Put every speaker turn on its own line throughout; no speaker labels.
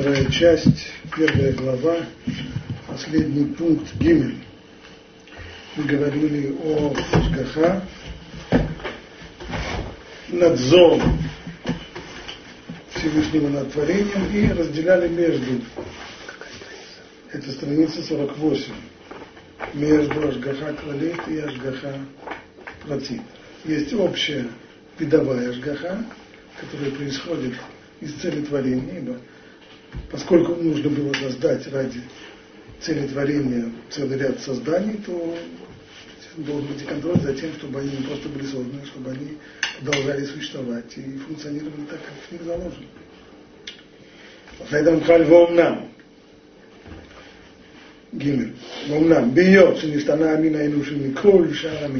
вторая часть, первая глава, последний пункт Гимель. Мы говорили о Шгаха, надзор Всевышнего над творением и разделяли между, это страница 48, между Ашгаха Клалит и Ашгаха Протит. Есть общая видовая Ашгаха, которая происходит из цели творения, ибо поскольку нужно было создать ради целетворения целый ряд созданий, то должен быть и контроль за тем, чтобы они не просто были созданы, а чтобы они продолжали существовать и функционировали так, как в них заложено. Поэтому кальвом нам. Гимель. Вомнам. Бьет, что не стана амина и души микроль, шара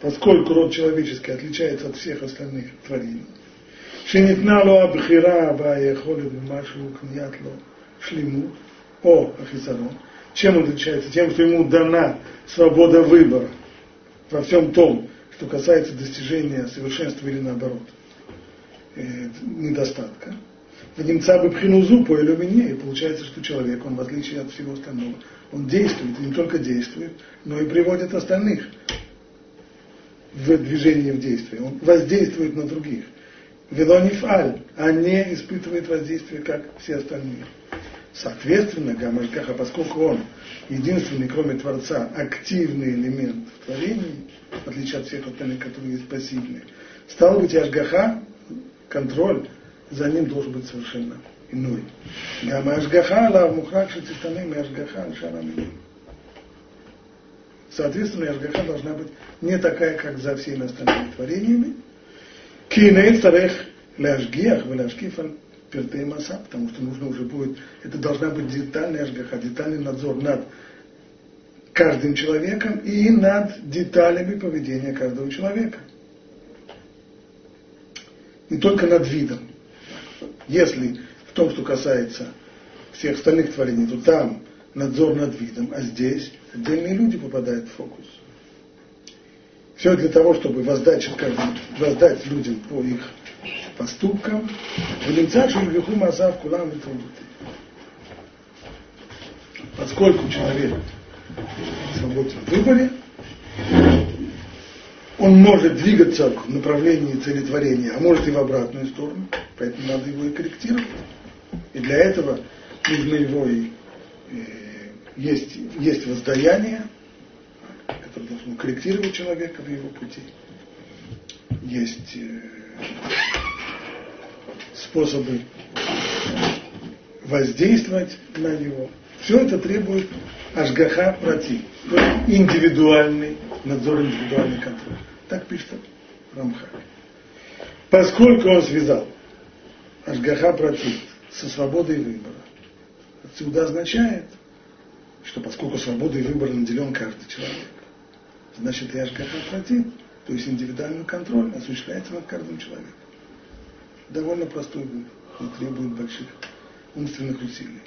Поскольку род человеческий отличается от всех остальных творений, שניתנה לו הבחירה והיכולת במשהו קניית לו שלמות או החיסרון, чем он отличается? Тем, что ему дана свобода выбора во всем том, что касается достижения совершенства или наоборот э, недостатка. В немца бы пхинузу по иллюмине, и получается, что человек, он в отличие от всего остального, он действует, и не только действует, но и приводит остальных в движение, в действие. Он воздействует на других. Велонифаль, а не испытывает воздействие, как все остальные. Соответственно, Гамашгаха, поскольку он единственный, кроме Творца, активный элемент в творении, в отличие от всех остальных, которые есть пассивные, стал быть Ашгаха, контроль за ним должен быть совершенно иной. Гамма Ашгаха, Лав Мухрак, Шатистаным и Ашгаха, Шарамим. Соответственно, Ашгаха должна быть не такая, как за всеми остальными творениями. Кинейт Тарех Ляшгиах, Веляшкифаль Пертей Маса, потому что нужно уже будет, это должна быть детальная ажгаха, детальный надзор над каждым человеком и над деталями поведения каждого человека. Не только над видом. Если в том, что касается всех остальных творений, то там надзор над видом, а здесь отдельные люди попадают в фокус. Все для того, чтобы воздать, воздать людям по их поступкам. Поскольку человек свободен в выборе, он может двигаться в направлении целетворения, а может и в обратную сторону, поэтому надо его и корректировать. И для этого нужно его и, и есть, есть воздаяние, которое должно корректировать человека в его пути. Есть э, способы воздействовать на него. Все это требует ажгаха прати, индивидуальный надзор, индивидуальный контроль. Так пишет Рамхак. Поскольку он связал ажгаха прати со свободой выбора, отсюда означает, что поскольку свободой выбора наделен каждый человек, значит и ажгаха прати, то есть индивидуальный контроль осуществляется над каждым человеком довольно простой будет, не требует больших умственных усилий.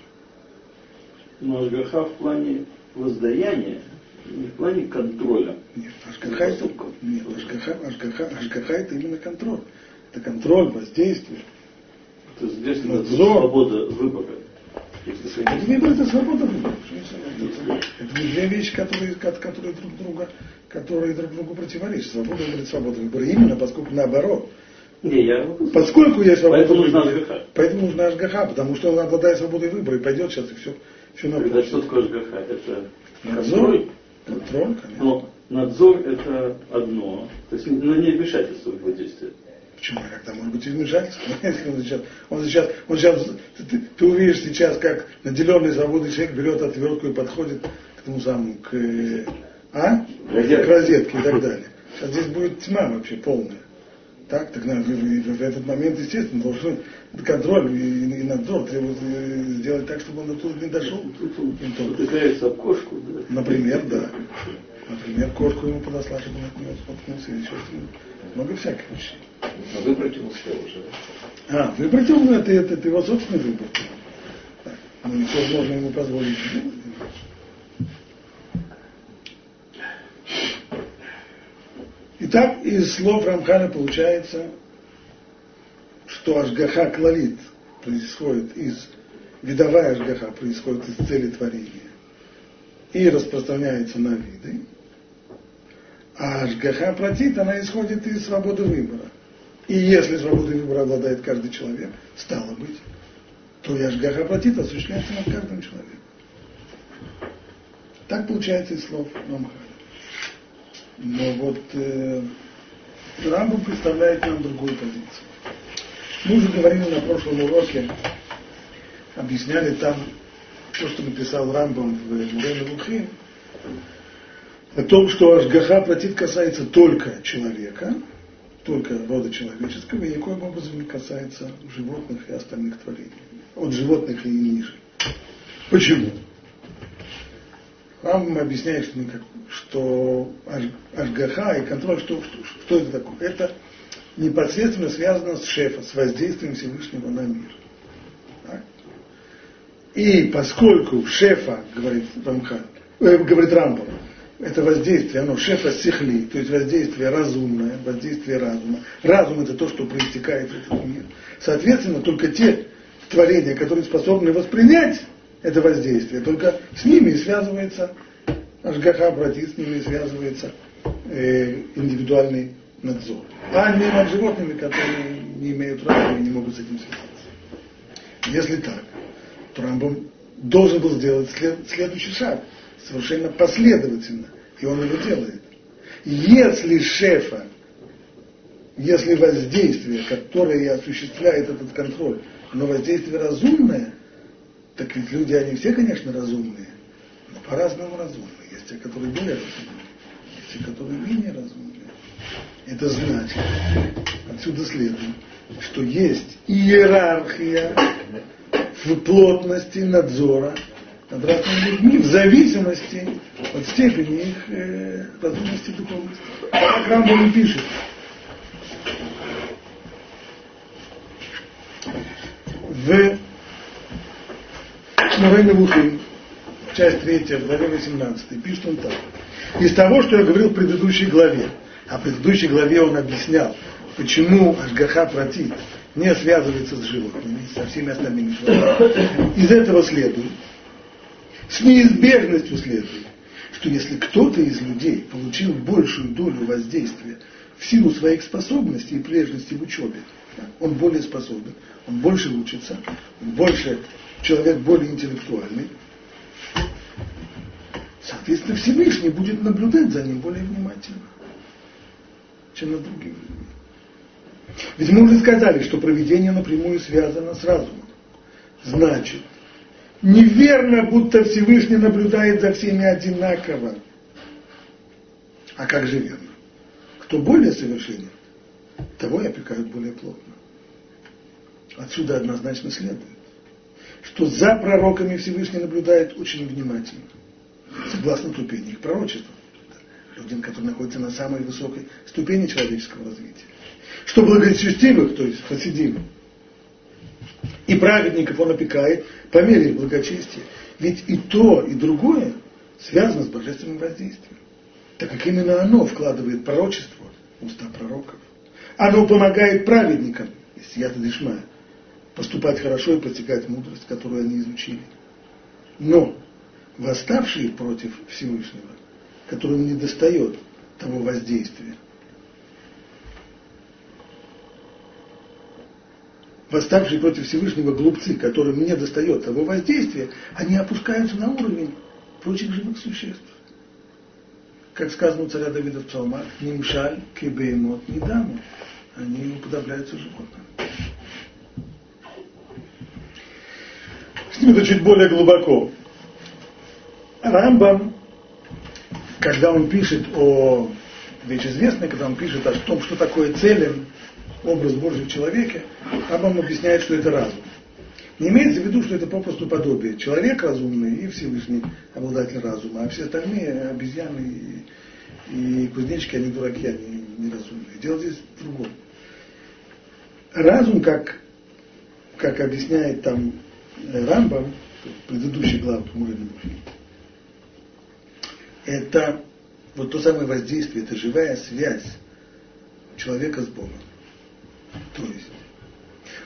Но Ашгаха в плане воздаяния, не в плане контроля.
Нет, Ашгаха это, нет, Ашгаха, Ашгаха, Ашгаха это именно контроль. Это контроль, воздействие.
Это здесь надзор. свобода выбора.
Выбор это свобода. Это две вещи, которые, которые друг друга, которые друг другу противоречат. Свобода выбора свобода выбора. Именно поскольку наоборот,
не, я...
Поскольку есть свобода
поэтому
выбора,
нужна ЖГХ.
поэтому нужна Ашгаха, потому что он обладает свободой выбора и пойдет сейчас и все, все
на Тогда что такое ЖГХ? Это
надзор, контроль, конечно.
Но надзор это одно, то есть на не вмешательство в его действие.
Почему? Когда может быть и? Он сейчас, он сейчас, он сейчас ты, ты увидишь сейчас, как наделенный свободой человек берет отвертку и подходит к тому самому, к, а? к розетке и так далее. Сейчас здесь будет тьма вообще полная. Так, так в, в, этот момент, естественно, должен контроль и, и надзор требует э, сделать так, чтобы он до туда не дошел.
Утыкается об кошку,
да? Например, да. Например, кошку ему подослать, чтобы он от него споткнулся или что-то. Много всяких вещей.
А выбросил все уже?
А, выбросил, это, это, это его собственный выбор. Так, ну, все можно ему позволить. Итак, из слов Рамхана получается, что Ашгаха Клалит происходит из видовая ажгаха происходит из цели творения и распространяется на виды, а ажгаха протит, она исходит из свободы выбора. И если свободой выбора обладает каждый человек, стало быть, то и ажгаха протит осуществляется над каждым человеком. Так получается из слов Рамхаля. Но вот э, Рамбу представляет нам другую позицию. Мы уже говорили на прошлом уроке, объясняли там то, что написал Рамбам в Мурене Лухим, о том, что Ашгаха платит касается только человека, только рода человеческого, и никоим образом не касается животных и остальных творений. От животных и ниже. Почему? Рамбам объясняет, что, что Ашгаха и контроль, что, что, что это такое? Это непосредственно связано с шефа, с воздействием Всевышнего на мир. Так? И поскольку шефа, говорит Рамхан, э, говорит Рамбам, это воздействие, оно шефа сихли, то есть воздействие разумное, воздействие разума. Разум это то, что проистекает в этот мир. Соответственно, только те творения, которые способны воспринять это воздействие, только с ними связывается Ашгаха обратит, с ними связывается э, индивидуальный надзор. А не над животными, которые не имеют разума и не могут с этим связаться. Если так, то должен был сделать след, следующий шаг, совершенно последовательно, и он его делает. Если шефа, если воздействие, которое осуществляет этот контроль, но воздействие разумное, так ведь люди, они все, конечно, разумные, но по-разному разумные. Есть те, которые более разумные, есть те, которые менее разумные. Это значит, отсюда следует, что есть иерархия в плотности надзора над разными людьми в зависимости от степени их э, разумности духовности. Как Рамбам пишет. В Мурейне Вухим, часть 3, в главе 18, пишет он так. Из того, что я говорил в предыдущей главе, а в предыдущей главе он объяснял, почему Ашгаха протит не связывается с животными, со всеми остальными животными. Из этого следует, с неизбежностью следует, что если кто-то из людей получил большую долю воздействия в силу своих способностей и прежности в учебе, он более способен, он больше учится, он больше, человек более интеллектуальный, соответственно, Всевышний будет наблюдать за ним более внимательно чем над другими людьми. Ведь мы уже сказали, что проведение напрямую связано с разумом. Значит, неверно, будто Всевышний наблюдает за всеми одинаково. А как же верно? Кто более совершенен, того и опекают более плотно. Отсюда однозначно следует, что за пророками Всевышний наблюдает очень внимательно, согласно ступени их пророчества людям, которые находятся на самой высокой ступени человеческого развития. Что благочестивых, то есть хасидим, и праведников он опекает по мере их благочестия. Ведь и то, и другое связано с божественным воздействием. Так как именно оно вкладывает пророчество в уста пророков. Оно помогает праведникам, если я дышма, поступать хорошо и постигать мудрость, которую они изучили. Но восставшие против Всевышнего которым не достает того воздействия. Восставшие против Всевышнего глупцы, которым не достает того воздействия, они опускаются на уровень прочих живых существ. Как сказано у царя Давида в псалмах, «Нимшаль кебеймот не даму». Они уподобляются животным. С ним это чуть более глубоко. Рамбам когда он пишет о, вещь известная, когда он пишет о том, что такое целен, образ Божий в человеке, он объясняет, что это разум. Не имеется в виду, что это попросту подобие. Человек разумный и Всевышний обладатель разума, а все остальные обезьяны и, и кузнечики, они дураки, они неразумные. Дело здесь в другом. Разум, как, как объясняет там Рамбам, в предыдущей главе Мурина это вот то самое воздействие, это живая связь человека с Богом. То есть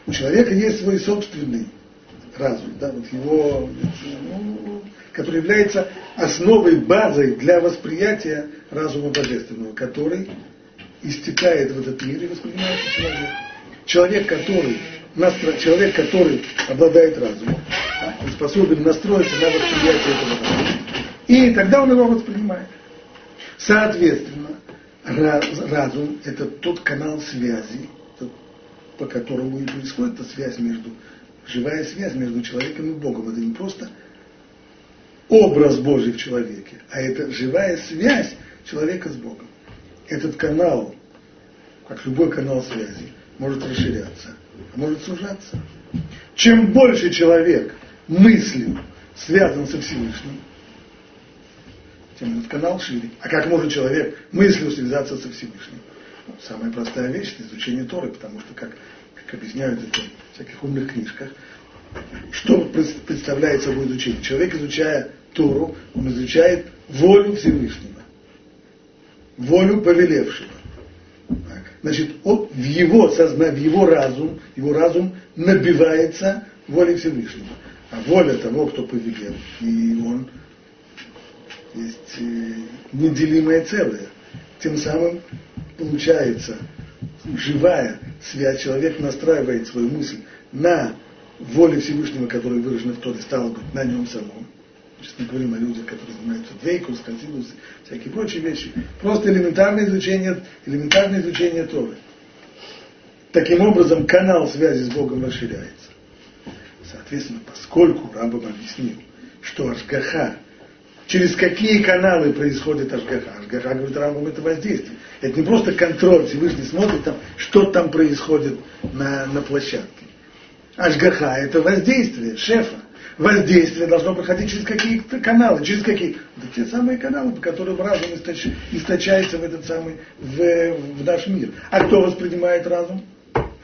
у человека есть свой собственный разум, да, вот его, ну, который является основой, базой для восприятия разума божественного, который истекает в этот мир и воспринимается человек. Человек, который, настро, человек, который обладает разумом, да, он способен настроиться на восприятие этого разума. И тогда он его воспринимает. Соответственно, разум – это тот канал связи, по которому и происходит эта связь между, живая связь между человеком и Богом. Это не просто образ Божий в человеке, а это живая связь человека с Богом. Этот канал, как любой канал связи, может расширяться, а может сужаться. Чем больше человек мыслью связан со Всевышним, тем этот канал шире. А как может человек мыслью связаться со Всевышним? Ну, самая простая вещь – это изучение Торы, потому что, как, как объясняют это в всяких умных книжках, что представляет собой изучение? Человек, изучая Тору, он изучает волю Всевышнего, волю повелевшего. Значит, он, в его сознание, в его разум, его разум набивается волей Всевышнего. А воля того, кто повелел, и он есть э, неделимое целое. Тем самым получается живая связь, человек настраивает свою мысль на воле Всевышнего, которая выражена в Торе, стало быть, на нем самом. Сейчас мы говорим о людях, которые занимаются двейкус, хасидус, всякие прочие вещи. Просто элементарное изучение, элементарное изучение Торы. Таким образом, канал связи с Богом расширяется. Соответственно, поскольку Рамбам объяснил, что Ашгаха через какие каналы происходит Ашгаха. Ашгаха, говорит Рамбам, это воздействие. Это не просто контроль, Всевышний смотрит там, что там происходит на, на площадке. Ашгаха – это воздействие шефа. Воздействие должно проходить через какие-то каналы. Через какие? Это те самые каналы, по которым разум источ, источается в этот самый, в, в наш мир. А кто воспринимает разум?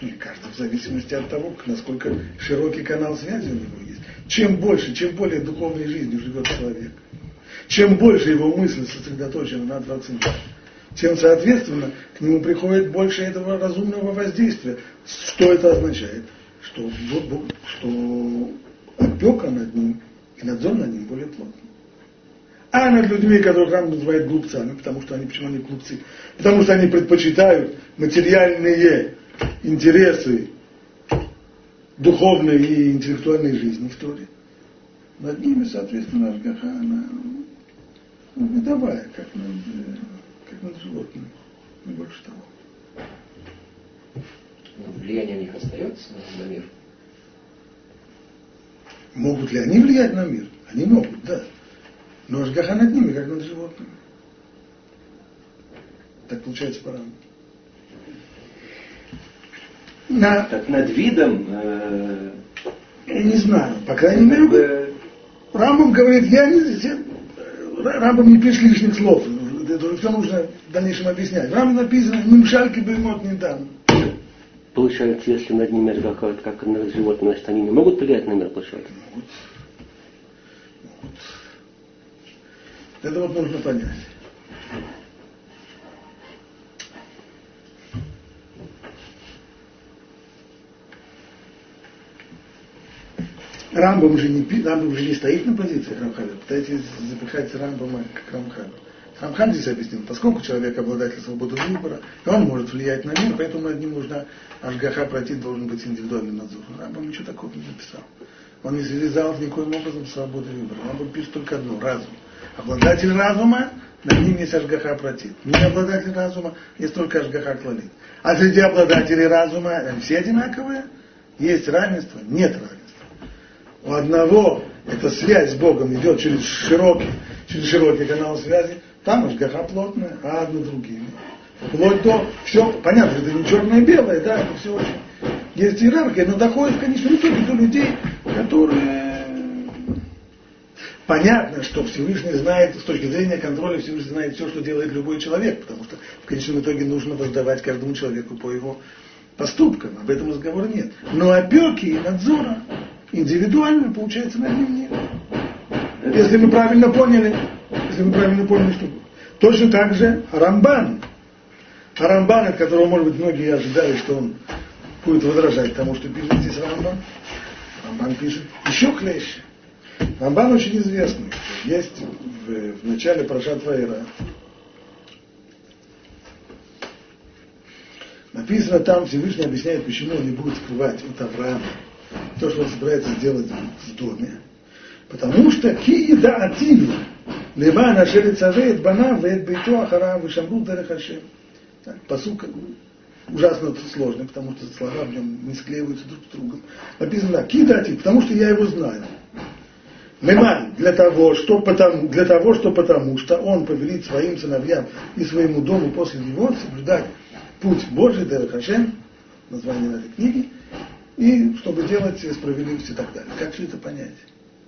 Мне кажется, в зависимости от того, насколько широкий канал связи у него есть. Чем больше, чем более духовной жизнью живет человек – чем больше его мысль сосредоточена на Творце, тем, соответственно, к нему приходит больше этого разумного воздействия. Что это означает? Что, что опека над ним и надзор над ним более плотный. А над людьми, которых Рам называет глупцами, потому что они, почему они глупцы? Потому что они предпочитают материальные интересы духовной и интеллектуальной жизни в Торе. Над ними, соответственно, Ашгаха, она ну, видовая, как над, э, как над животными, не больше того.
Но влияние на них остается на мир?
Могут ли они влиять на мир? Они могут, да. Но Ашгаха над ними, как над животными. Так получается по раму.
На... Так над видом... Э...
Я не знаю, по крайней мере, э... Рамбам говорит, я не, Рамбам не пишет лишних слов. Это все нужно в дальнейшем объяснять. В Рамбам написано, нимшальки беймот не дан.
Получается, если над ними разговаривают как над животными, значит, они не могут влиять на мир площадки? Могут.
могут. Это вот нужно понять. Рамбам уже не, Рамбам уже не стоит на позиции Рамхаля, пытаетесь запихать Рамбама как Рамхаля. Рамхан здесь объяснил, поскольку человек обладатель свободы выбора, и он может влиять на мир, поэтому над ним нужна Ашгаха против должен быть индивидуальный надзор. Рамбам ничего такого не написал. Он не связал никоим образом свободы выбора. Рамбам пишет только одно – разум. Обладатель разума, над ним есть Ашгаха против. Не обладатель разума, есть только Ашгаха клалит. А среди обладателей разума все одинаковые, есть равенство, нет равенства. У одного эта связь с Богом идет через широкий, через широкий канал связи, там Ашгаха плотная, а одно другими. Вплоть до, все, понятно, это не черное и белое, да, это все очень. Есть иерархия, но доходит в конечном итоге до людей, которые Понятно, что Всевышний знает, с точки зрения контроля, Всевышний знает все, что делает любой человек, потому что в конечном итоге нужно воздавать каждому человеку по его поступкам. Об этом разговора нет. Но опеки и надзора индивидуально, получается, на ним нет. Если мы правильно поняли, если мы правильно поняли, что точно так же Рамбан. А Рамбан, от которого, может быть, многие ожидали, что он будет возражать тому, что пишет здесь Рамбан. Рамбан пишет еще клеще. Рамбан очень известный. Есть в, в начале Парашат Ваера. Написано там, Всевышний объясняет, почему он не будет скрывать от Авраама то, что он собирается сделать в доме. Потому что ки да ативу лева нашели цавеет бана веет бейту ахара вишамру дарахашем. Посука ужасно сложный, потому что слова в нем не склеиваются друг с другом. Написано так, кидати, потому что я его знаю. Леман, для того, что потому, для того, что потому, что он повелит своим сыновьям и своему дому после него соблюдать путь Божий, Дерахашем, название этой книги, и чтобы делать справедливость и так далее. Как все это понять?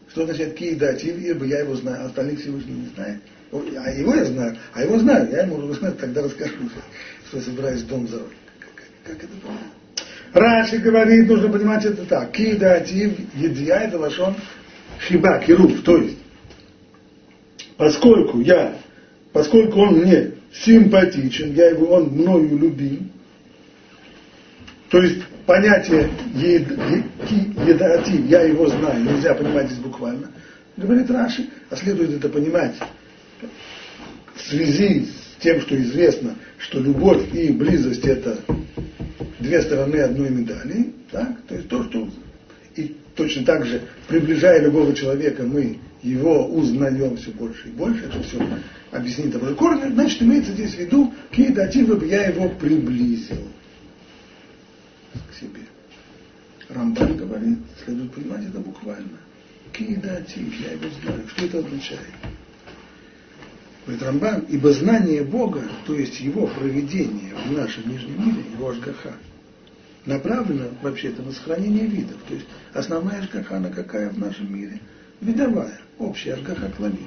Что значит киедать? Ибо я его знаю, а остальных Всевышний не знает. А его я знаю, а его знаю, я ему знаю, тогда расскажу, что я собираюсь дом за. Как, как это понять? Раши говорит, нужно понимать это так. Киедатив, едия, это лошон хиба, кируф, то есть, поскольку я, поскольку он мне симпатичен, я его, он мною любим, то есть понятие едатив, я его знаю, нельзя понимать здесь буквально, говорит Раши, а следует это понимать в связи с тем, что известно, что любовь и близость это две стороны одной медали, так? то есть то, что и точно так же, приближая любого человека, мы его узнаем все больше и больше, это все объяснит того же корня, значит, имеется здесь в виду, киедативы я его приблизил себе. Рамбан говорит, следует понимать это буквально. Киедатив, я его знаю. Что это означает? Говорит Рамбан, ибо знание Бога, то есть его проведение в нашем нижнем мире, его ажгаха, направлено вообще-то на сохранение видов. То есть основная ажгаха, она какая в нашем мире? Видовая, общая ажгаха клавит.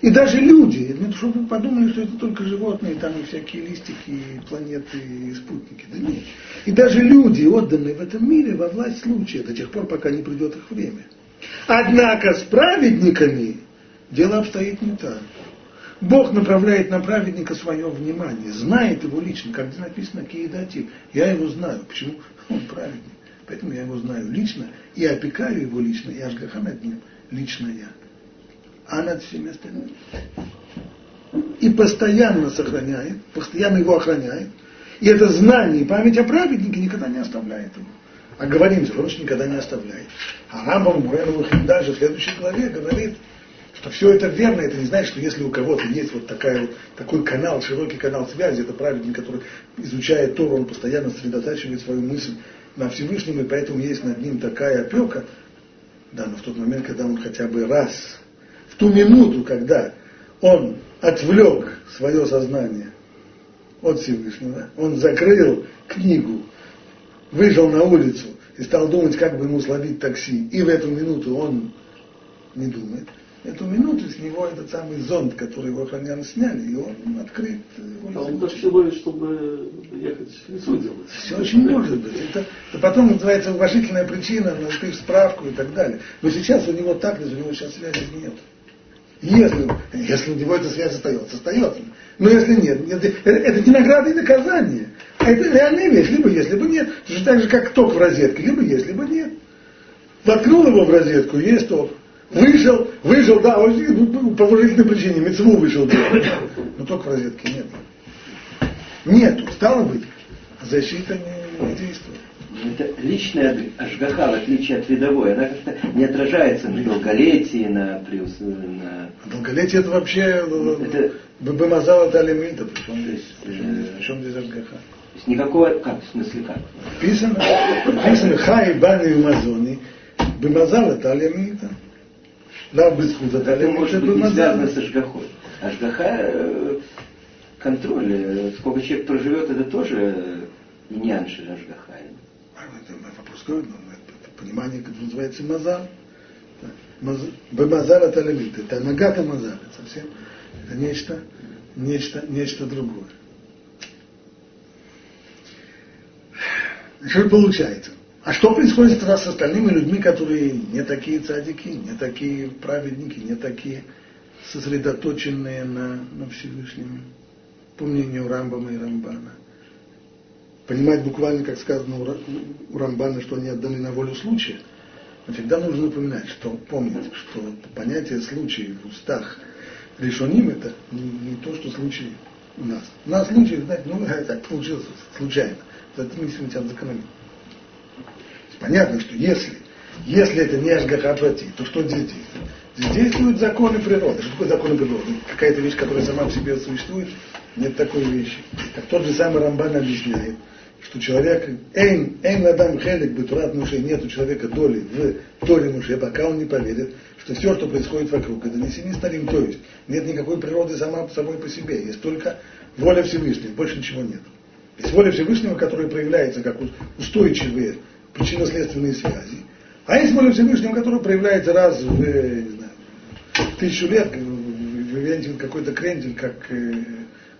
И даже люди, чтобы вы подумали, что это только животные, там и всякие листики, планеты, и спутники. Да нет. И даже люди, отданные в этом мире во власть случая, до тех пор, пока не придет их время. Однако с праведниками дело обстоит не так. Бог направляет на праведника свое внимание, знает его лично, как здесь написано Киедатив. Я его знаю. Почему? Он праведник. Поэтому я его знаю лично и опекаю его лично, и Ашгаха над ним лично я а над всеми остальными. И постоянно сохраняет, постоянно его охраняет. И это знание и память о праведнике никогда не оставляет его. А говорим же, он никогда не оставляет. А Рамбам Муреновых дальше в следующей главе говорит, что все это верно, это не значит, что если у кого-то есть вот такая, вот, такой канал, широкий канал связи, это праведник, который изучает то, он постоянно сосредотачивает свою мысль на Всевышнем, и поэтому есть над ним такая опека, да, но в тот момент, когда он хотя бы раз ту минуту, когда он отвлек свое сознание от Всевышнего, он закрыл книгу, вышел на улицу и стал думать, как бы ему словить такси, и в эту минуту он не думает, эту минуту с него этот самый зонт, который его охраняли, сняли, и он открыт.
А он так всего лишь, чтобы ехать в лицо делать.
Все очень может быть. Это, это потом называется уважительная причина, на справку и так далее. Но сейчас у него так, у него сейчас связи нет. Если, если у него эта связь остается, остается. Но если нет, нет это не награда и наказание. А это реальная вещь. Либо есть, либо нет. Это же так же, как ток в розетке. Либо есть, либо нет. Воткнул его в розетку, есть ток. Вышел, вышел, да, ну, по уважительной причине, мецву вышел. Но ток в розетке нет. Нету. Стало быть, защита не действует
это личная ажгаха, в отличие от видовой, она как-то не отражается на долголетии, на плюс, на...
Долголетие это вообще э, это... Бабамазал это алимита, причем здесь, э, причем здесь ажгаха.
То есть никакого, как, в смысле как?
Писано, писано хай бани умазони, бамазал это алимита. Да, бысхуд это
алимита, может быть не связано с ажгахой. Ажгаха, э, контроль, сколько человек проживет, это тоже иньянши ажгаха
вопрос какой, это понимание, как называется мазар. Бемазар это лимит, это нагата мазар, это совсем, это нечто, нечто, нечто другое. Что получается? А что происходит с остальными людьми, которые не такие цадики, не такие праведники, не такие сосредоточенные на, на Всевышнем, по мнению Рамбама и Рамбана? Понимать буквально, как сказано у Рамбана, что они отданы на волю случая – Но всегда нужно напоминать, что помнить, что понятие случая в устах решеним это не, то, что случай у нас. У нас случай, знаете, ну так получилось случайно. Это мы сегодня тебя закономим. Понятно, что если, если это не Ашгахапрати, то что здесь действует? Здесь действуют законы природы. Что такое законы природы? Какая-то вещь, которая сама в себе существует, нет такой вещи. Как тот же самый Рамбан объясняет, что человек, эйн, эйн ладам хелик бетурат муше, нет у человека доли в Торе муше, пока он не поверит, что все, что происходит вокруг, это не семи старим, то есть нет никакой природы сама собой по себе, есть только воля Всевышнего, больше ничего нет. Есть воля Всевышнего, которая проявляется как устойчивые причинно-следственные связи, а есть воля Всевышнего, которая проявляется раз в, э, не знаю, в тысячу лет, вывентил какой-то крендель, как, э,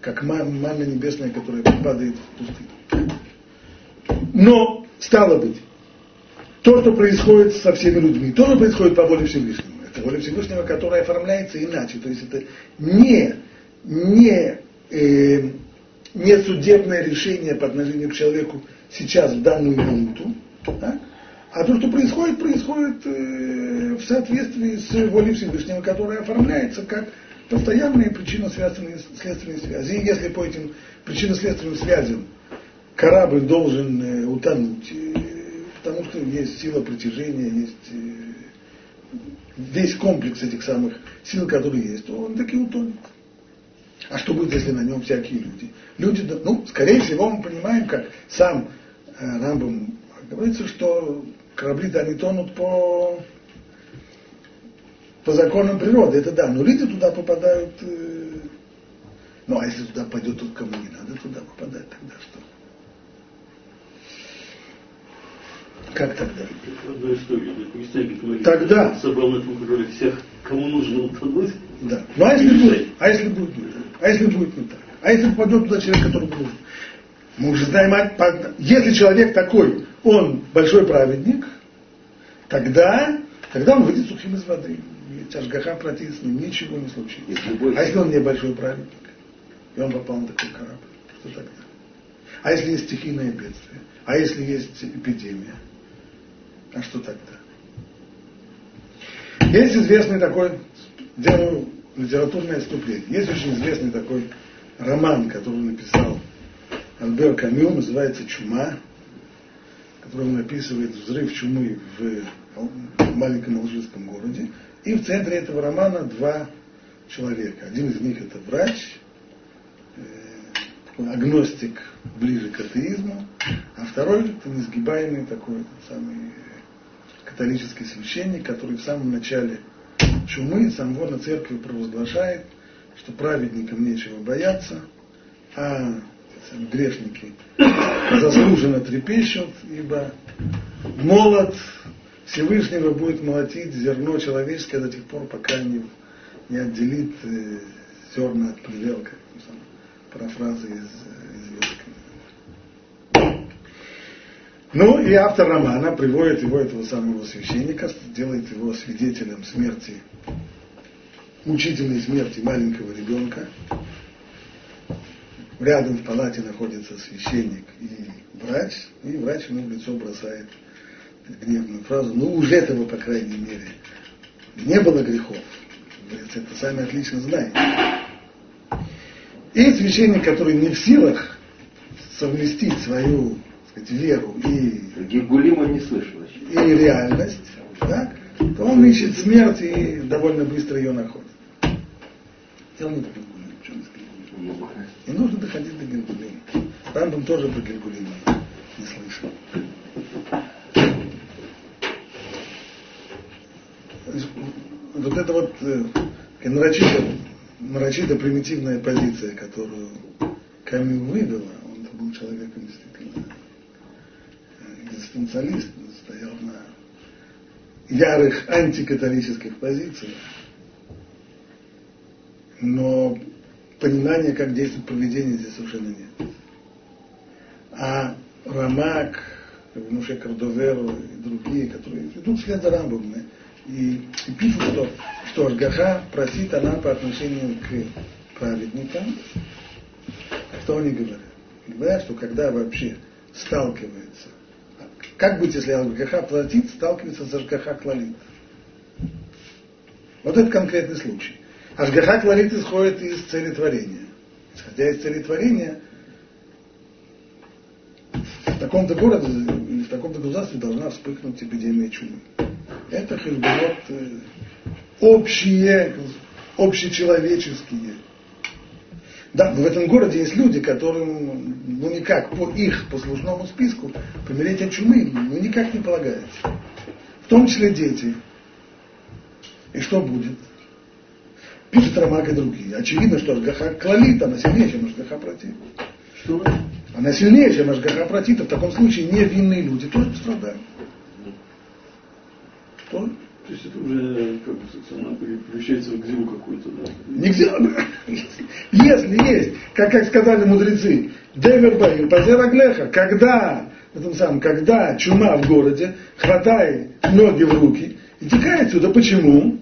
как манна небесная, которая падает в пустыню. Но, стало быть, то, что происходит со всеми людьми, то, что происходит по воле Всевышнего, это воля Всевышнего, которая оформляется иначе. То есть это не, не, э, не судебное решение по отношению к человеку сейчас, в данную минуту, да? а то, что происходит, происходит э, в соответствии с волей Всевышнего, которая оформляется как постоянные причинно-следственные следственные связи. И если по этим причинно-следственным связям корабль должен э, утонуть, э, потому что есть сила притяжения, есть э, весь комплекс этих самых сил, которые есть, то он таки утонет. А что будет, если на нем всякие люди? Люди, ну, скорее всего, мы понимаем, как сам Рамбом говорится, что корабли-то они тонут по, по законам природы, это да, но люди туда попадают, ну а если туда пойдет тот, кому не надо туда попадать, тогда что? Как тогда?
Одна история. Представитель
Тогда.
собрал на этом короле всех, кому нужно утонуть.
Да. Ну а если будет? А если будет не так? А если будет не так? А если попадет туда человек, который нужен? Мы уже знаем, если человек такой, он большой праведник, тогда, тогда он выйдет сухим из воды. Ашгаха против с ним ничего не случится. А если он не большой праведник, и он попал на такой корабль, что тогда? А если есть стихийное бедствие? А если есть эпидемия? А что тогда? Есть известный такой, делаю литературное отступление, есть очень известный такой роман, который написал Альбер Камю, называется «Чума», который он описывает взрыв чумы в маленьком алжирском городе. И в центре этого романа два человека. Один из них это врач, э, агностик ближе к атеизму, а второй это несгибаемый такой самый католический священник, который в самом начале чумы самого на церкви провозглашает, что праведникам нечего бояться, а грешники заслуженно трепещут, ибо молот Всевышнего будет молотить зерно человеческое до тех пор, пока не, не отделит э, зерна от плевел, как парафраза из, из Ну и автор романа приводит его, этого самого священника, делает его свидетелем смерти, мучительной смерти маленького ребенка. Рядом в палате находится священник и врач, и врач ему в лицо бросает гневную фразу, ну уже этого, по крайней мере, не было грехов. Это сами отлично знаете. И священник, который не в силах совместить свою сказать, веру и,
Гергулима не слышал
и реальность, так, то он ищет смерть и довольно быстро ее находит. Дело не Гергулиму, что не Не нужно доходить до Гергулима. Рамбам тоже про Гергулима не слышал. Вот это вот э, нарочито, нарочито примитивная позиция, которую Камил вывела, он был человеком действительно экзистенциалист, стоял на ярых антикатолических позициях, но понимания, как действует поведение, здесь совершенно нет. А Рамак, Муше Кардоверу и другие, которые идут вслед за Рамбом, и, и пишут, что, что Ашгаха просит она по отношению к праведникам. Что они говорят? Говорят, что когда вообще сталкивается Как быть, если Ашгаха платит, сталкивается с Ашгаха клалит? Вот это конкретный случай. Ашгаха клалит исходит из цели творения. Исходя из цели творения, в таком-то городе или в таком-то государстве должна вспыхнуть эпидемия чумы. Это хижбонот э, общие, общечеловеческие. Да, но в этом городе есть люди, которым, ну никак, по их послужному списку помереть от чумы, ну никак не полагается. В том числе дети. И что будет? Пишет Рамак и другие. Очевидно, что Ашгаха клалит, она сильнее, чем Ашгаха против.
Что?
Она сильнее, чем Ашгаха против, в таком случае невинные люди тоже пострадают. Что?
То есть это уже как бы она превращается в гзилу какую-то, да?
Нигде, если есть, как, как сказали мудрецы, Девербай, Пазераглеха, когда, этом самом, когда чума в городе, хватай ноги в руки и текай отсюда. Почему?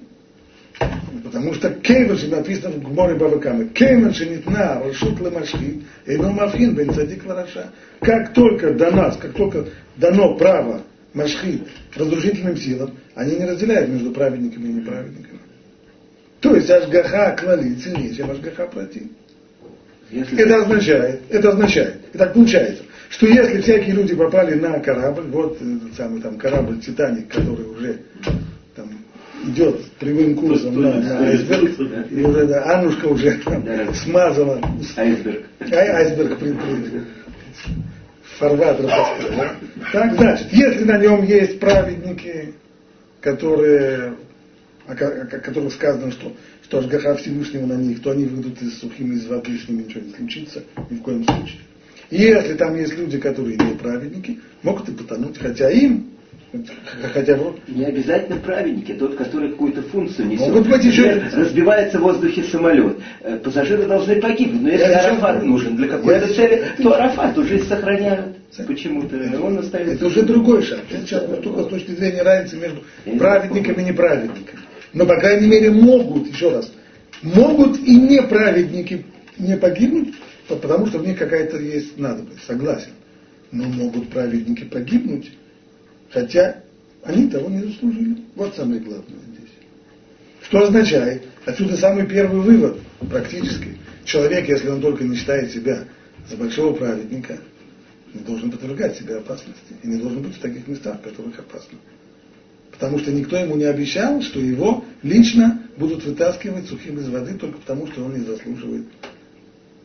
Потому что кейвен, что написано в Гморе Бавакаме, кейвен шенитна рашут лемашхит, эйно мафин бен цадик лараша. Как только до нас, как только дано право машхит разрушительным силам, они не разделяют между праведниками и неправедниками. То есть Ашгаха клалит сильнее, чем Ашгаха против. Если... Это означает, это означает, и так получается, что если всякие люди попали на корабль, вот этот самый там корабль Титаник, который уже там идет прямым курсом на, на айсберг, и уже да, Анушка уже там да. смазала
айсберг,
ай, айсберг при, при, фарватер да? Так, значит, если на нем есть праведники, которые, о, которых сказано, что, что Ашгаха Всевышнего на них, то они выйдут из сухими из воды, с ними ничего не случится, ни в коем случае. И если там есть люди, которые не праведники, могут и потонуть, хотя им Хотя бы...
Не обязательно праведники, тот, который какую-то функцию несет.
Могут быть еще...
Разбивается в воздухе самолет. Э, пассажиры должны погибнуть. Но если Я Арафат еще... нужен для какой-то Я... цели, то Арафат уже сохраняют почему-то. Он остается...
Это уже другой шаг. Это сейчас только с точки зрения разницы между праведниками и неправедниками. Но, по крайней мере, могут, еще раз, могут и неправедники не погибнуть, потому что в них какая-то есть надобность, согласен. Но могут праведники погибнуть, Хотя они того не заслужили. Вот самое главное здесь. Что означает? Отсюда самый первый вывод, практически. Человек, если он только не считает себя за большого праведника, не должен подвергать себя опасности. И не должен быть в таких местах, в которых опасно. Потому что никто ему не обещал, что его лично будут вытаскивать сухим из воды только потому, что он не заслуживает.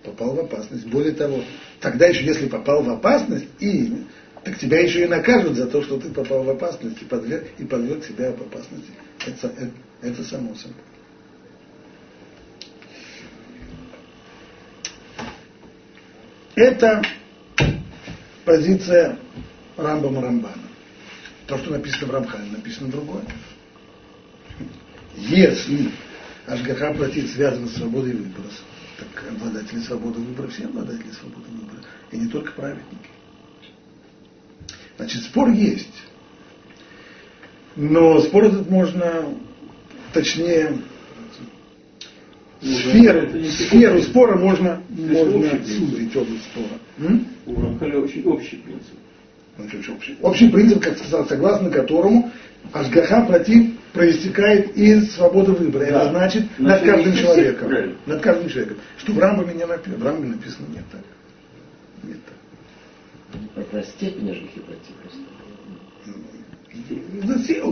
Попал в опасность. Более того, тогда еще если попал в опасность и так тебя еще и накажут за то, что ты попал в опасность и подверг, и подверг себя в опасности. Это, это, это само собой. Это позиция Рамбама Рамбана. То, что написано в Рамхане, написано другое. Если Ашгаха платит связан с свободой выбора, так обладатели свободы выбора, все обладатели свободы выбора, и не только праведники. Значит, спор есть. Но спор этот можно, точнее, сферу, сферу спора можно, можно сузить область спора.
У Рамхаля очень общий принцип.
Очень общий. общий принцип, как сказал, согласно которому Ашгаха против проистекает из свободы выбора. Да. Это значит над каждым человеком. Над каждым человеком. Что в Рамбаме не написано. В Рамбаме написано нет так. Нет так.
Это степень архитектуры.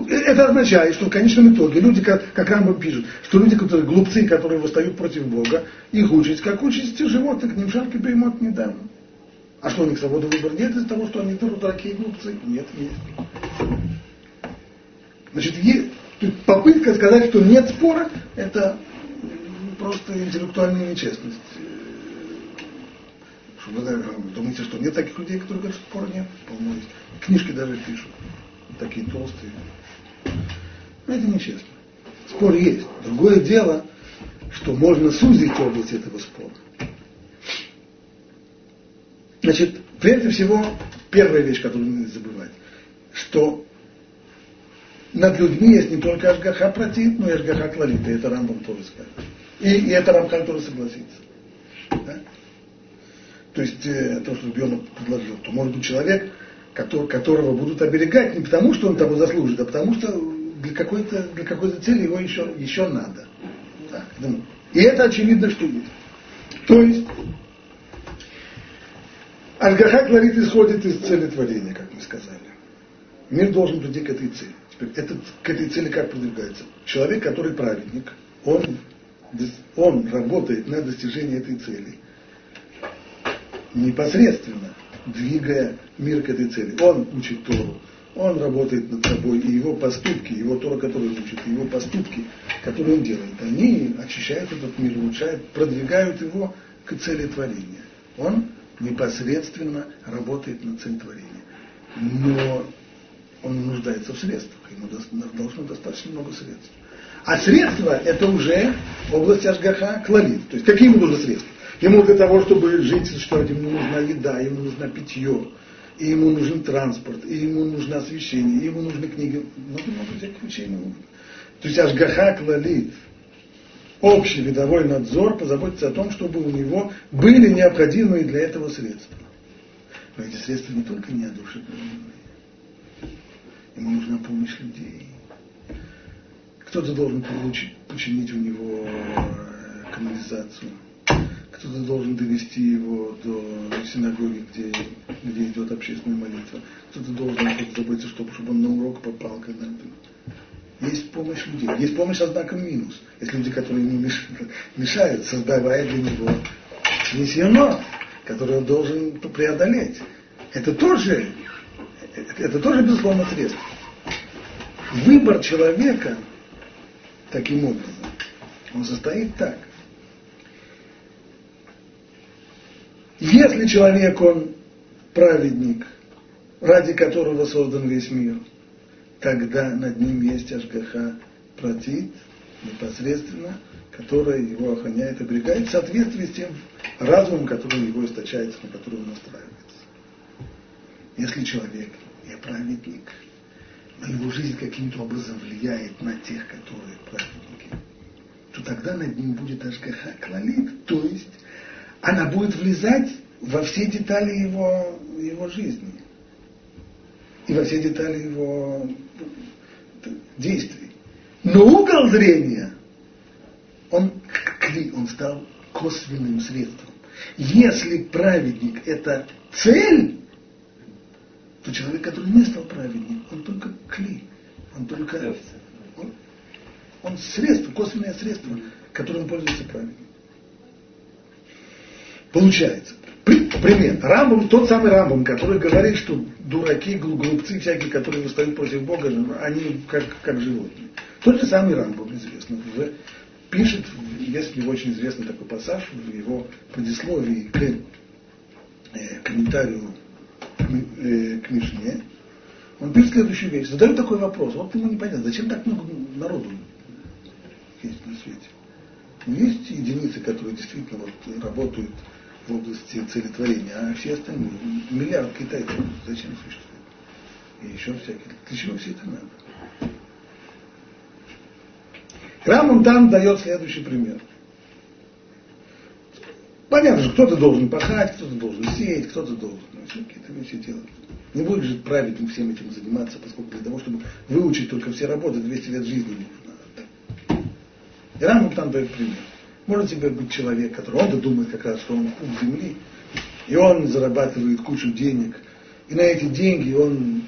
Это означает, что в конечном итоге люди, как, как Рамбам пишет, что люди, которые глупцы, которые восстают против Бога, их участь, как участь животных, ни в шарке поймут не дам. А что у них свобода выбора нет из-за того, что они такие глупцы? Нет, есть. Значит, есть, попытка сказать, что нет спора, это просто интеллектуальная нечестность. Что вы думаете, что нет таких людей, которые говорят, что спора нет? Полно есть. Книжки даже пишут. Такие толстые. Но это нечестно. Спор есть. Другое дело, что можно сузить область этого спора. Значит, прежде всего, первая вещь, которую надо забывать, что над людьми есть не только Ашгаха протит, но и Ашгаха клалит, и это Рамбам тоже скажет. И, и это Рамхан тоже согласится. Да? То есть э, то, что Бьона предложил, то может быть человек которого будут оберегать не потому, что он того заслужит, а потому что для какой-то, для какой-то цели его еще, еще надо. Так, ну, и это очевидно, что есть. То есть, Альгаха Кларит исходит из цели творения, как мы сказали. Мир должен прийти к этой цели. Теперь, этот, к этой цели как продвигается? Человек, который праведник, он, он работает на достижение этой цели непосредственно, двигая мир к этой цели. Он учит Тору, он работает над собой, и его поступки, его Тора, который учит, его поступки, которые он делает, они очищают этот мир, улучшают, продвигают его к цели творения. Он непосредственно работает над целью творения. Но он нуждается в средствах, ему должно достаточно много средств. А средства – это уже область Ашгаха Клалит. То есть какие ему нужны средства? Ему для того, чтобы жить, что ему нужна еда, ему нужно питье, и ему нужен транспорт, и ему нужно освещение, и ему нужны книги. Много-много всяких вещей ему нужно. То есть Ашгаха Клалит, общий видовой надзор, позаботиться о том, чтобы у него были необходимые для этого средства. Но эти средства не только неодушевленные. Ему нужна помощь людей. Кто-то должен получить, починить у него э, канализацию. Кто-то должен довести его до синагоги, где, где идет общественная молитва. Кто-то должен заботиться, чтобы, чтобы он на урок попал когда-то. Есть помощь людей. Есть помощь со знаком минус. Есть люди, которые ему мешают, создавая для него миссионер, который он должен преодолеть. Это тоже, это тоже безусловно средство. Выбор человека – таким образом. Он состоит так. Если человек, он праведник, ради которого создан весь мир, тогда над ним есть Ашгаха Протит, непосредственно, которая его охраняет, оберегает в соответствии с тем разумом, который его источается, на который он настраивается. Если человек не праведник, но его жизнь каким-то образом влияет на тех, которые праведники, то тогда над ним будет Ашгаха Клалит, то есть она будет влезать во все детали его, его жизни и во все детали его действий. Но угол зрения, он кли, он стал косвенным средством. Если праведник – это цель, то человек, который не стал праведником, он только кли, он только он, он средство, косвенное средство, которым пользуется праведник. Получается, пример, Рамбом, тот самый Рамбом, который говорит, что дураки, глупцы всякие, которые восстают против Бога, они как, как животные. Тот же самый Рамбом, известно, пишет, есть у очень известный такой пассаж в его предисловии к э, комментарию э, к Мишне, он пишет следующую вещь. Задает такой вопрос. Вот ему непонятно, зачем так много народу есть на свете? Ну, есть единицы, которые действительно вот работают в области целетворения, а все остальные, миллиард китайцев, зачем существует? И еще всякие. Для чего все это надо? Рамон там дает следующий пример. Понятно, что кто-то должен пахать, кто-то должен сеять, кто-то должен ну, какие-то вещи делать. Не будет же праведным всем этим заниматься, поскольку для того, чтобы выучить только все работы, 200 лет жизни нужно. И Рамбам там дает пример. Может себе быть человек, который, он думает как раз, что он пуп земли, и он зарабатывает кучу денег, и на эти деньги он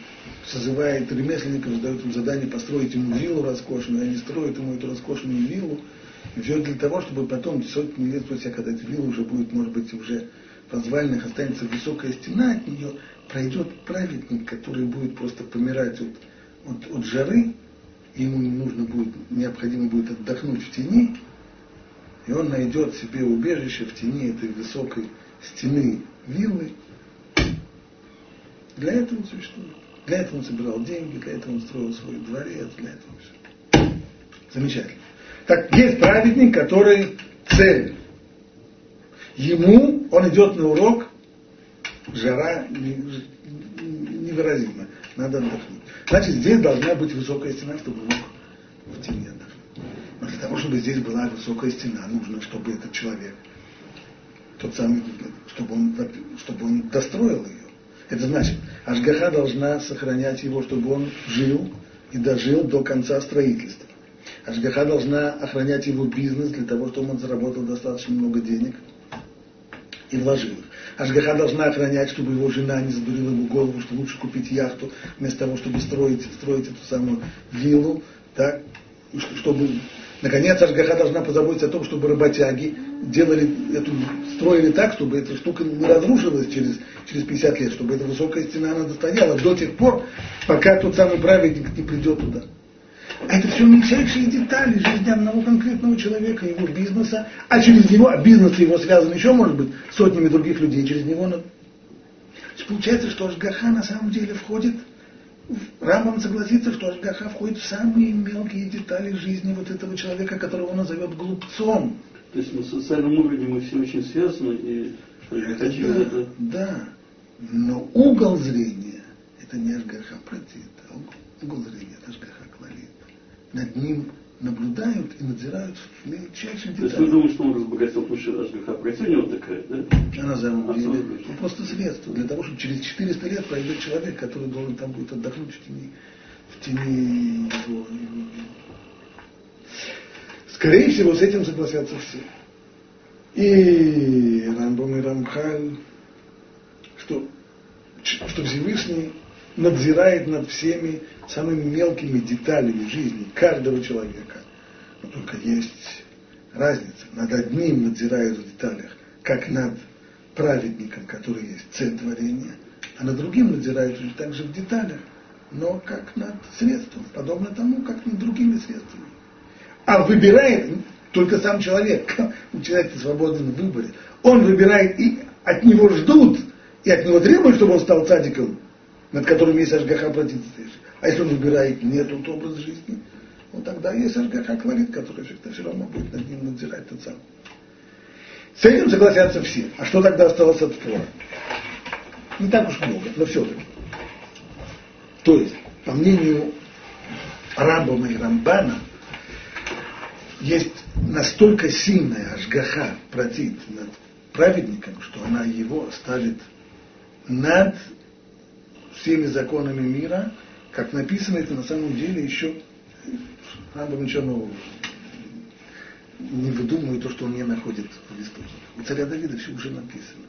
созывает ремесленников, задает им задание построить ему виллу роскошную, и они строят ему эту роскошную виллу, и все для того, чтобы потом, сотни лет спустя, когда эта вилла уже будет, может быть, уже в развалинах останется высокая стена от нее, пройдет праведник, который будет просто помирать от, от, от жары, ему нужно будет, необходимо будет отдохнуть в тени, и он найдет себе убежище в тени этой высокой стены виллы. Для этого он существует. Для этого он собирал деньги, для этого он строил свой дворец, для этого все. Замечательно. Так есть праведник, который цель. Ему, он идет на урок, жара невыразима, надо отдохнуть. Значит, здесь должна быть высокая стена, чтобы он мог в тени отдохнуть. Но для того, чтобы здесь была высокая стена, нужно, чтобы этот человек, тот самый, чтобы он, чтобы он достроил ее. Это значит, Ашгаха должна сохранять его, чтобы он жил и дожил до конца строительства. Ашгаха должна охранять его бизнес для того, чтобы он заработал достаточно много денег и вложил их. Ашгаха должна охранять, чтобы его жена не задурила ему голову, что лучше купить яхту, вместо того, чтобы строить, строить эту самую виллу, так, чтобы Наконец, Ашгаха должна позаботиться о том, чтобы работяги делали эту, строили так, чтобы эта штука не разрушилась через, через 50 лет, чтобы эта высокая стена она достояла до тех пор, пока тот самый праведник не придет туда. А это все мельчайшие детали жизни одного конкретного человека, его бизнеса, а через него, а бизнес его связан еще, может быть, сотнями других людей, через него... Получается, что Ашгаха на самом деле входит Рамбам согласится, что Ашгаха входит в самые мелкие детали жизни вот этого человека, которого он назовет глупцом.
То есть на социальном уровне мы все очень связаны, и
это, да, это... да, но угол зрения это не Ашгаха протит, а угол зрения это Ашгаха клалит. Над ним наблюдают и надзирают в мельчайших деталях. То
есть вы думаете, что он разбогател, потому что АЖГХ проекция у него такая, да?
Она самом деле, ну, просто средство для того, чтобы через 400 лет пройдет человек, который должен там будет отдохнуть в тени, в тени его. Скорее всего, с этим согласятся все. И Рамбом и Рамхаль, что, что Всевышний надзирает над всеми самыми мелкими деталями жизни каждого человека. Но только есть разница. Над одним надзирает в деталях, как над праведником, который есть цель творения, а над другим надзирает уже также в деталях, но как над средством, подобно тому, как над другими средствами. А выбирает только сам человек, у человека свободен в. Он выбирает, и от него ждут, и от него требуют, чтобы он стал цадиком, над которым есть Ашгаха обратиться. А если он выбирает не тот образ жизни, ну тогда есть Ашгаха Кларит, который все равно будет над ним надзирать тот сам. С этим согласятся все. А что тогда осталось от Тора? Не так уж много, но все-таки. То есть, по мнению Рамбама и Рамбана, есть настолько сильная ажгаха протит над праведником, что она его ставит над всеми законами мира, как написано это на самом деле еще, надо ничего нового не выдумывает то, что он не находит в источниках. У царя Давида все уже написано.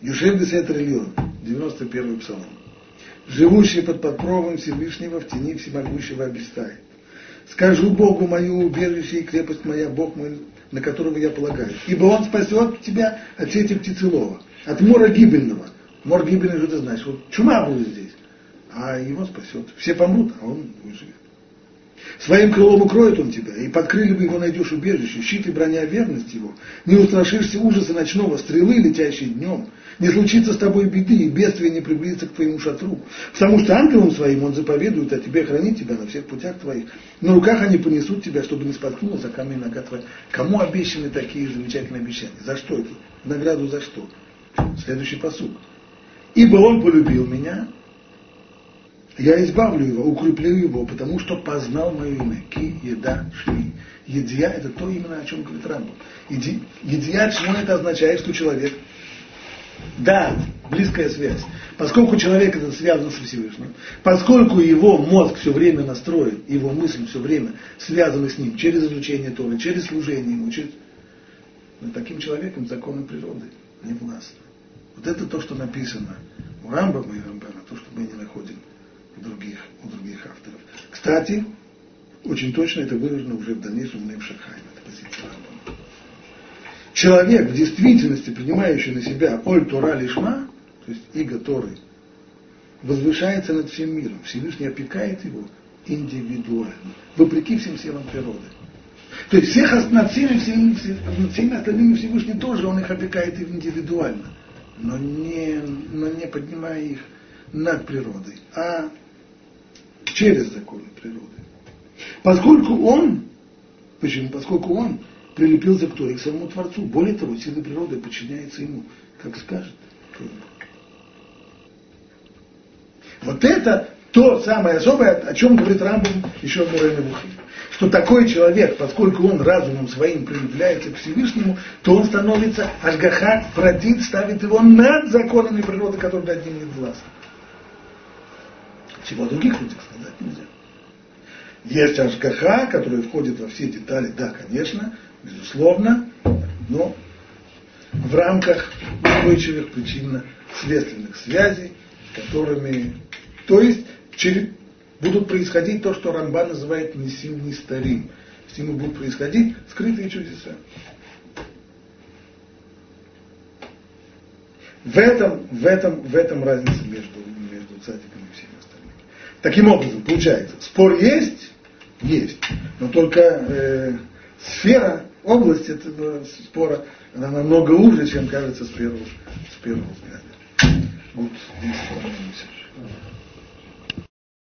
Юшев Бесет Рильон, 91 псалом. Живущий под покровом Всевышнего в тени всемогущего обестает. Скажу Богу мою убежище и крепость моя, Бог мой, на которого я полагаю. Ибо он спасет тебя от сети птицелова, от мора гибельного, Мор гибельный, что ты знаешь? Вот чума будет здесь, а его спасет. Все помрут, а он выживет. Своим крылом укроет он тебя, и под крыльями его найдешь убежище, щит и броня верность его. Не устрашишься ужаса ночного, стрелы, летящие днем. Не случится с тобой беды, и бедствие не приблизится к твоему шатру. Потому что ангелом своим он заповедует о тебе хранить тебя на всех путях твоих. На руках они понесут тебя, чтобы не споткнулся камень нога твоя. Кому обещаны такие замечательные обещания? За что это? Награду за что? Следующий посуд. Ибо он полюбил меня, я избавлю его, укреплю его, потому что познал мое имя. Ки, еда, шли. Едия – это то именно, о чем говорит Рамбам. Едия, чему это означает, что человек да, близкая связь. Поскольку человек это связан со Всевышним, поскольку его мозг все время настроен, его мысль все время связана с ним через изучение Торы, через служение ему, через... Но таким человеком законы природы не властны. Вот это то, что написано у Рамбама и Рамбана, то, что мы не находим других, у других авторов. Кстати, очень точно это выражено уже в дальнейшем в Рамбама. Человек, в действительности принимающий на себя Оль Тора Лишма, то есть Иго Торы, возвышается над всем миром. Всевышний опекает его индивидуально, вопреки всем силам природы. То есть всех над всеми, всеми, всеми остальными Всевышний тоже, он их опекает индивидуально но не, но не поднимая их над природой, а через законы природы. Поскольку он, почему? Поскольку он прилепился к Торе, к самому Творцу. Более того, сила природы подчиняется ему, как скажет. Вот это то самое особое, о чем говорит Рамбам еще в Мурейне Бухи. что такой человек, поскольку он разумом своим проявляется к Всевышнему, то он становится Ашгаха, протит, ставит его над законами природы, которые над ним нет власти. Всего других людях сказать нельзя. Есть Ашгаха, которая входит во все детали, да, конечно, безусловно, но в рамках устойчивых причинно-следственных связей, которыми, то есть через, будут происходить то, что Рамбан называет несим старим. С ними будут происходить скрытые чудеса. В этом, в этом, в этом разница между, между цадиком и всеми. Таким образом, получается, спор есть, есть, но только э, сфера, область этого спора, она намного уже, чем кажется с первого, с первого взгляда. Вот здесь